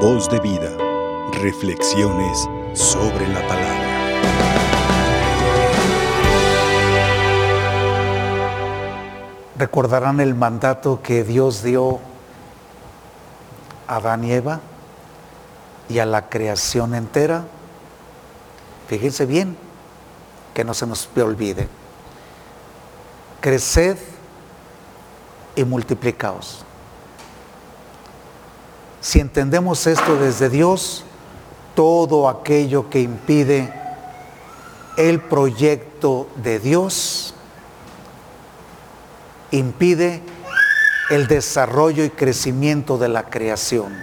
Voz de vida. Reflexiones sobre la palabra. ¿Recordarán el mandato que Dios dio a Adán y Eva y a la creación entera? Fíjense bien, que no se nos olvide. Creced y multiplicaos. Si entendemos esto desde Dios, todo aquello que impide el proyecto de Dios, impide el desarrollo y crecimiento de la creación.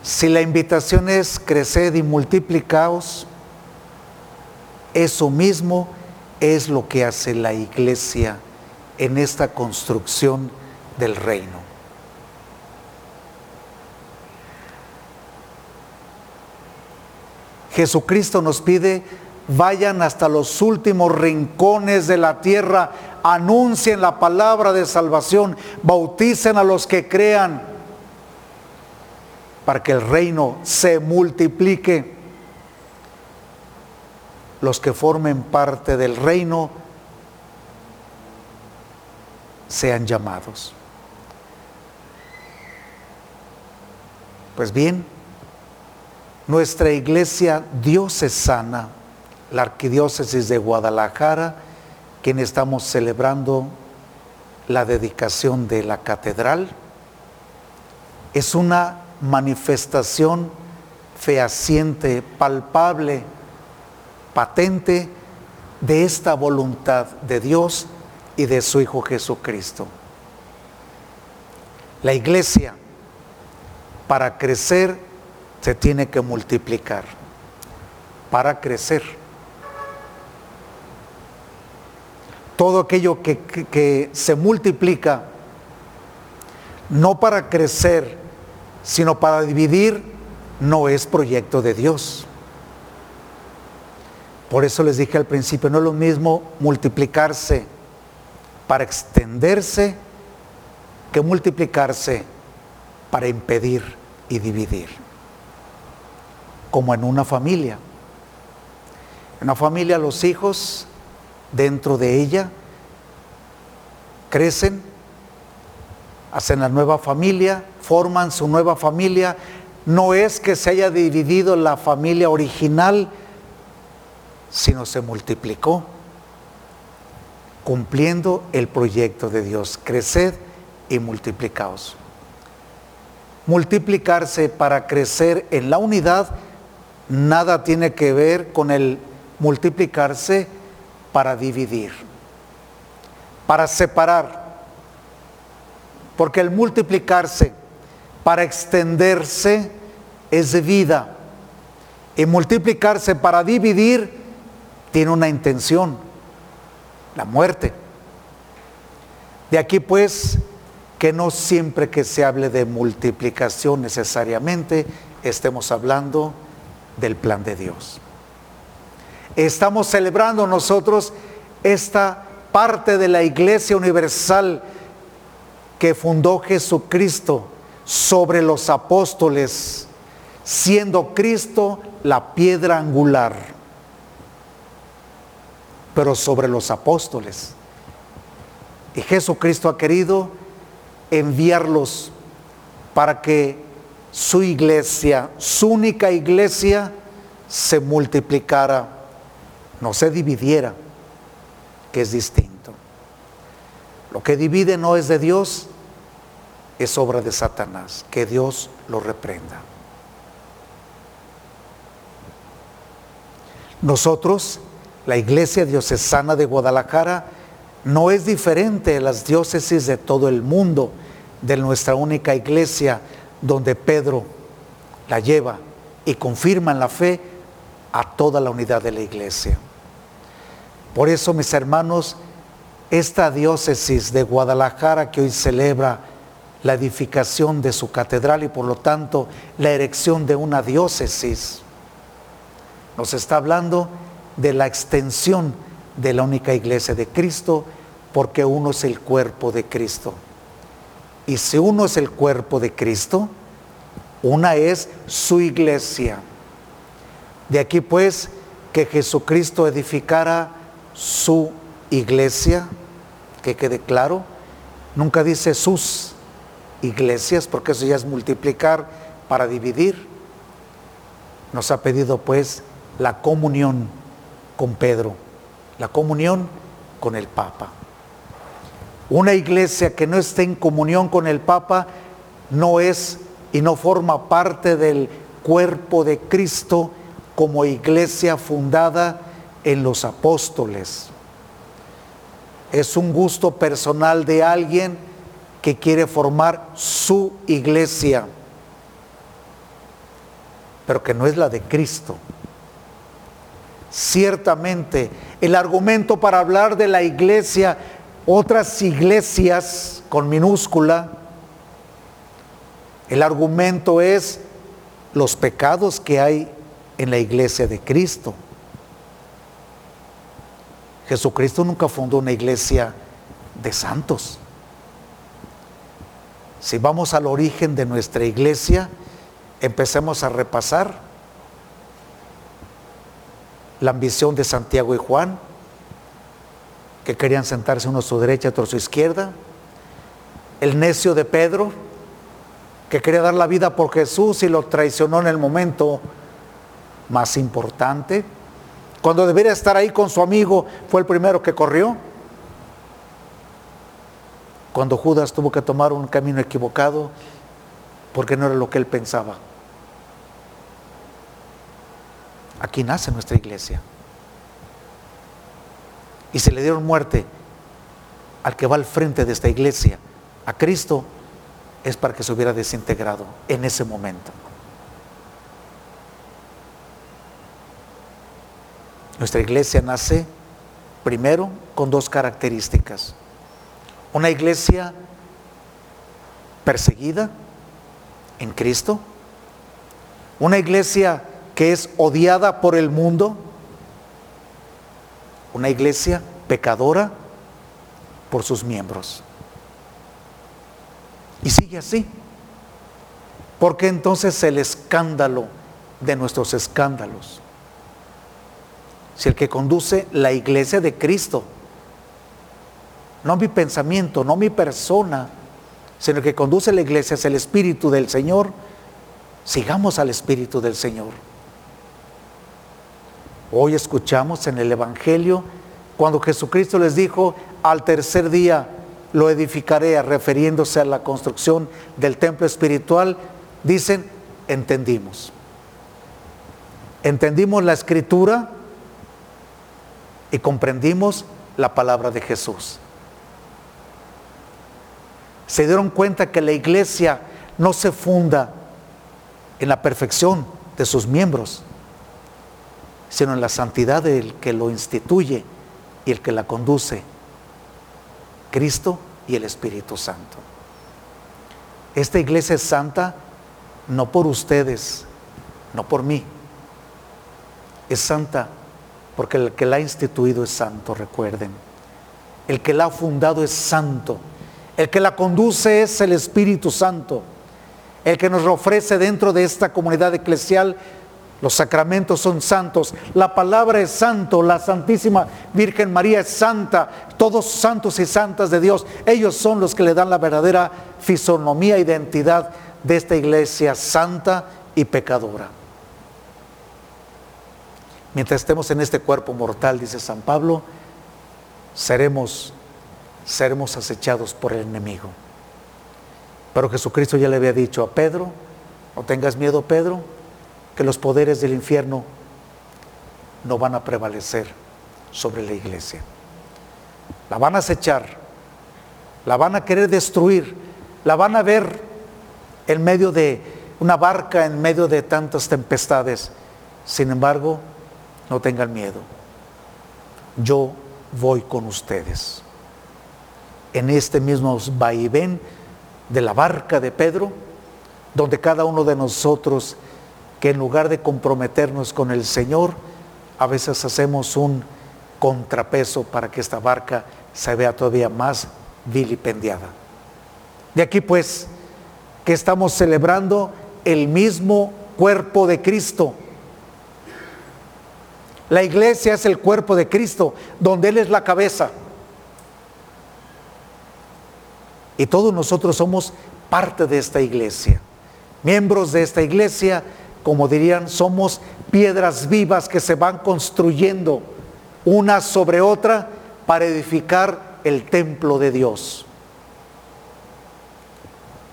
Si la invitación es crecer y multiplicaos, eso mismo es lo que hace la iglesia en esta construcción del reino. Jesucristo nos pide, vayan hasta los últimos rincones de la tierra, anuncien la palabra de salvación, bauticen a los que crean, para que el reino se multiplique. Los que formen parte del reino sean llamados. Pues bien, nuestra iglesia diocesana, la arquidiócesis de Guadalajara, quien estamos celebrando la dedicación de la catedral, es una manifestación fehaciente, palpable, patente de esta voluntad de Dios y de su Hijo Jesucristo. La iglesia, para crecer, se tiene que multiplicar para crecer. Todo aquello que, se multiplica, no para crecer, sino para dividir, no es proyecto de Dios. Por eso les dije al principio, no es lo mismo multiplicarse para extenderse que multiplicarse para impedir y dividir como en una familia. En una familia los hijos dentro de ella crecen, hacen la nueva familia, forman su nueva familia. No es que se haya dividido la familia original, sino se multiplicó, cumpliendo el proyecto de Dios. Creced y multiplicaos. Multiplicarse para crecer en la unidad nada tiene que ver con el multiplicarse para dividir, para separar. Porque el multiplicarse para extenderse es vida. Y multiplicarse para dividir tiene una intención, la muerte. De aquí pues que no siempre que se hable de multiplicación necesariamente estemos hablando del plan de Dios. Estamos celebrando nosotros esta parte de la iglesia universal que fundó Jesucristo sobre los apóstoles, siendo Cristo la piedra angular, pero sobre los apóstoles. Y Jesucristo ha querido enviarlos para que su iglesia, su única iglesia, se multiplicara, no se dividiera, que es distinto. Lo que divide no es de Dios, es obra de Satanás, que Dios lo reprenda. Nosotros, la iglesia diocesana de Guadalajara, no es diferente de las diócesis de todo el mundo, de nuestra única iglesia, donde Pedro la lleva y confirma en la fe a toda la unidad de la iglesia. Por eso, mis hermanos, esta diócesis de Guadalajara que hoy celebra la edificación de su catedral y por lo tanto la erección de una diócesis, nos está hablando de la extensión de la única iglesia de Cristo, porque uno es el cuerpo de Cristo. Y si uno es el cuerpo de Cristo, una es su iglesia. De aquí pues que Jesucristo edificara su iglesia, que quede claro, nunca dice sus iglesias, porque eso ya es multiplicar para dividir. Nos ha pedido pues la comunión con Pedro, la comunión con el Papa. Una iglesia que no esté en comunión con el Papa no es y no forma parte del cuerpo de Cristo como iglesia fundada en los apóstoles. Es un gusto personal de alguien que quiere formar su iglesia, pero que no es la de Cristo. Ciertamente, el argumento para hablar de la iglesia, otras iglesias con minúscula, el argumento es los pecados que hay en la iglesia de Cristo. Jesucristo nunca fundó una iglesia de santos. Si vamos al origen de nuestra iglesia, empecemos a repasar la ambición de Santiago y Juan, que querían sentarse uno a su derecha otro a su izquierda, el necio de Pedro, que quería dar la vida por Jesús y lo traicionó en el momento más importante. Cuando debería estar ahí con su amigo, fue el primero que corrió. Cuando Judas tuvo que tomar un camino equivocado porque no era lo que él pensaba. Aquí nace nuestra iglesia. Y se le dieron muerte al que va al frente de esta iglesia, a Cristo, es para que se hubiera desintegrado en ese momento. Nuestra iglesia nace primero con dos características. Una iglesia perseguida en Cristo, una iglesia que es odiada por el mundo, una iglesia pecadora por sus miembros. Y sigue así. Porque entonces el escándalo de nuestros escándalos si el que conduce la iglesia de Cristo, no mi pensamiento, no mi persona, sino el que conduce la iglesia es el Espíritu del Señor, sigamos al Espíritu del Señor. Hoy escuchamos en el Evangelio cuando Jesucristo les dijo, al tercer día lo edificaré, refiriéndose a la construcción del templo espiritual, dicen, entendimos. Entendimos la escritura, y comprendimos la palabra de Jesús. Se dieron cuenta que la iglesia no se funda en la perfección de sus miembros, sino en la santidad del que lo instituye y el que la conduce, Cristo y el Espíritu Santo. Esta iglesia es santa no por ustedes, no por mí, es santa porque el que la ha instituido es santo, recuerden. El que la ha fundado es santo. El que la conduce es el Espíritu Santo. El que nos ofrece dentro de esta comunidad eclesial los sacramentos son santos, la palabra es santo, la Santísima Virgen María es santa, todos santos y santas de Dios. Ellos son los que le dan la verdadera fisonomía, identidad de esta iglesia santa y pecadora. Mientras estemos en este cuerpo mortal, dice San Pablo, seremos, seremos acechados por el enemigo. Pero Jesucristo ya le había dicho a Pedro, no tengas miedo Pedro, que los poderes del infierno no van a prevalecer sobre la iglesia. La van a acechar, la van a querer destruir, la van a ver en medio de una barca, en medio de tantas tempestades. Sin embargo, no tengan miedo. Yo voy con ustedes. En este mismo vaivén de la barca de Pedro, donde cada uno de nosotros, que en lugar de comprometernos con el Señor, a veces hacemos un contrapeso para que esta barca se vea todavía más vilipendiada. De aquí pues que estamos celebrando el mismo cuerpo de Cristo. La iglesia es el cuerpo de Cristo, donde Él es la cabeza. Y todos nosotros somos parte de esta iglesia. Miembros de esta iglesia, como dirían, somos piedras vivas que se van construyendo una sobre otra para edificar el templo de Dios.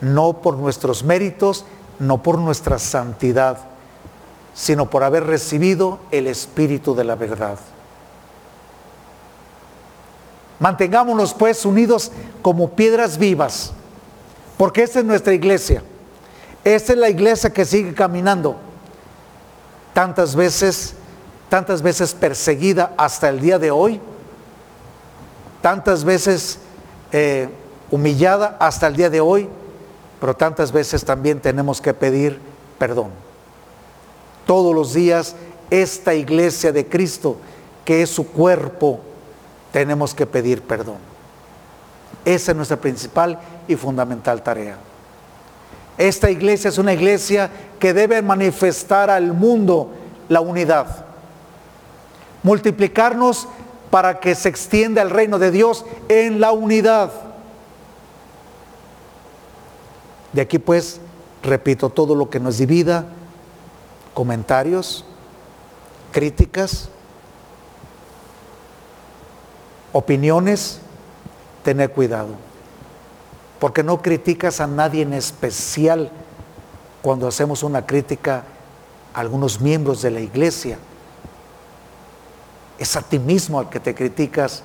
No por nuestros méritos, no por nuestra santidad, sino por haber recibido el Espíritu de la verdad. Mantengámonos pues unidos como piedras vivas, porque esta es nuestra iglesia. Esta es la iglesia que sigue caminando. Tantas veces, tantas veces perseguida hasta el día de hoy, tantas veces eh, humillada hasta el día de hoy, pero tantas veces también tenemos que pedir perdón. Todos los días esta iglesia de Cristo, que es su cuerpo, tenemos que pedir perdón. Esa es nuestra principal y fundamental tarea. Esta iglesia es una iglesia que debe manifestar al mundo la unidad, multiplicarnos para que se extienda el reino de Dios en la unidad. De aquí pues, repito, todo lo que nos divida, comentarios, críticas, opiniones, tener cuidado. Porque no criticas a nadie en especial cuando hacemos una crítica a algunos miembros de la iglesia. Es a ti mismo al que te criticas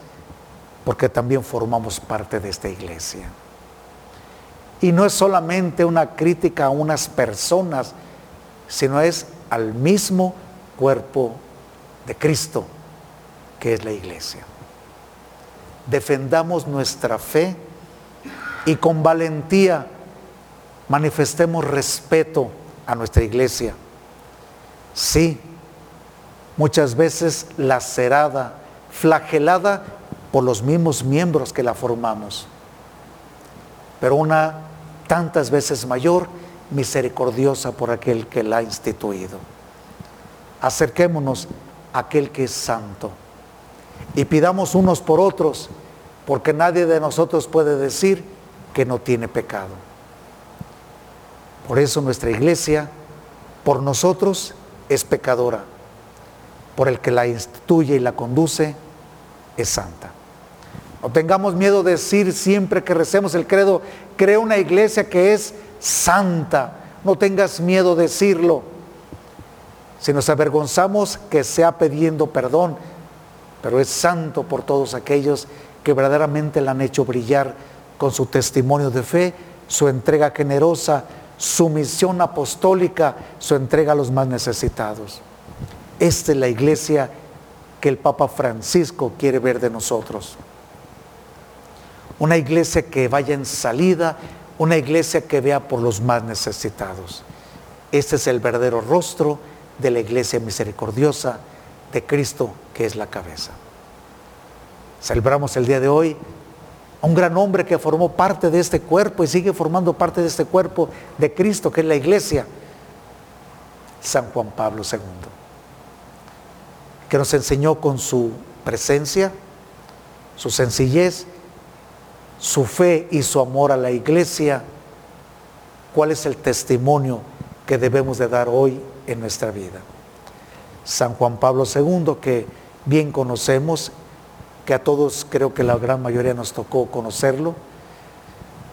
porque también formamos parte de esta iglesia. Y no es solamente una crítica a unas personas, sino es al mismo cuerpo de Cristo, que es la iglesia defendamos nuestra fe y con valentía manifestemos respeto a nuestra iglesia. Sí, muchas veces lacerada, flagelada por los mismos miembros que la formamos, pero una tantas veces mayor, misericordiosa por aquel que la ha instituido. Acerquémonos a aquel que es santo y pidamos unos por otros, porque nadie de nosotros puede decir que no tiene pecado. Por eso nuestra iglesia, por nosotros, es pecadora. Por el que la instituye y la conduce, es santa. No tengamos miedo de decir siempre que recemos el credo, crea una iglesia que es santa. No tengas miedo de decirlo. Si nos avergonzamos, que sea pidiendo perdón, pero es santo por todos aquellos que verdaderamente la han hecho brillar con su testimonio de fe, su entrega generosa, su misión apostólica, su entrega a los más necesitados. Esta es la iglesia que el Papa Francisco quiere ver de nosotros. Una iglesia que vaya en salida, una iglesia que vea por los más necesitados. Este es el verdadero rostro de la iglesia misericordiosa de Cristo que es la cabeza. Celebramos el día de hoy un gran hombre que formó parte de este cuerpo y sigue formando parte de este cuerpo de Cristo, que es la iglesia, San Juan Pablo II, que nos enseñó con su presencia, su sencillez, su fe y su amor a la iglesia, cuál es el testimonio que debemos de dar hoy en nuestra vida. San Juan Pablo II, que bien conocemos, que a todos creo que la gran mayoría nos tocó conocerlo,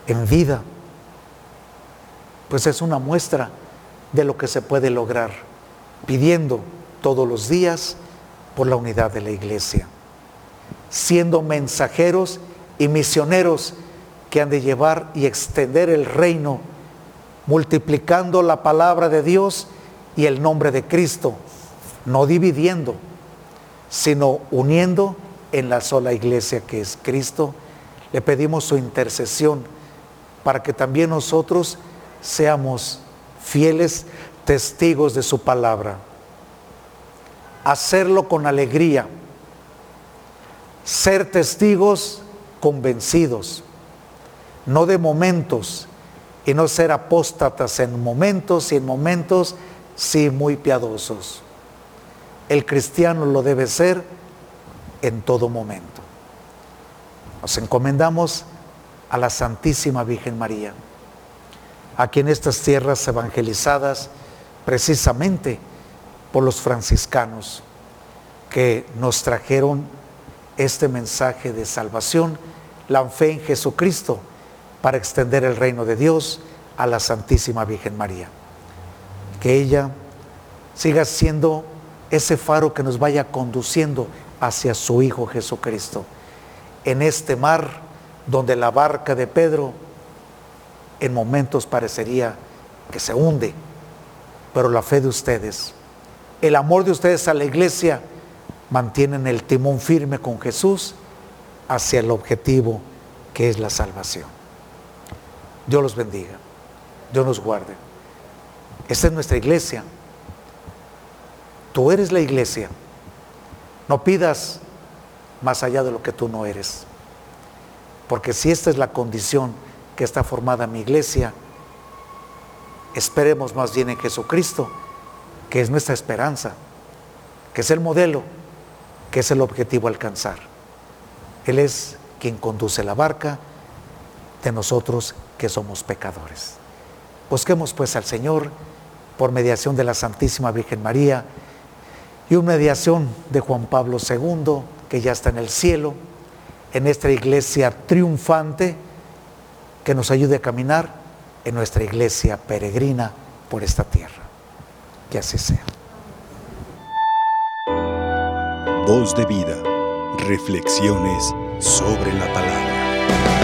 en vida, pues es una muestra de lo que se puede lograr, pidiendo todos los días por la unidad de la iglesia, siendo mensajeros y misioneros que han de llevar y extender el reino, multiplicando la palabra de Dios y el nombre de Cristo no dividiendo, sino uniendo en la sola iglesia que es Cristo. Le pedimos su intercesión para que también nosotros seamos fieles testigos de su palabra. Hacerlo con alegría. Ser testigos convencidos. no de momentos, y no ser apóstatas en momentos y en momentos sí muy piadosos. El cristiano lo debe ser en todo momento. Nos encomendamos a la Santísima Virgen María, aquí en estas tierras evangelizadas precisamente por los franciscanos que nos trajeron este mensaje de salvación, la fe en Jesucristo, para extender el reino de Dios a la Santísima Virgen María. Que ella siga siendo ese faro que nos vaya conduciendo hacia su Hijo Jesucristo. En este mar donde la barca de Pedro en momentos parecería que se hunde, pero la fe de ustedes, el amor de ustedes a la iglesia, mantienen el timón firme con Jesús hacia el objetivo que es la salvación. Dios los bendiga, Dios nos guarde. Esta es nuestra iglesia. Tú eres la iglesia. No pidas más allá de lo que tú no eres. Porque si esta es la condición que está formada mi iglesia, esperemos más bien en Jesucristo, que es nuestra esperanza, que es el modelo, que es el objetivo a alcanzar. Él es quien conduce la barca de nosotros que somos pecadores. Busquemos pues al Señor por mediación de la Santísima Virgen María y una mediación de Juan Pablo II, que ya está en el cielo, en nuestra iglesia triunfante, que nos ayude a caminar en nuestra iglesia peregrina por esta tierra. Que así sea. Voz de vida. Reflexiones sobre la palabra.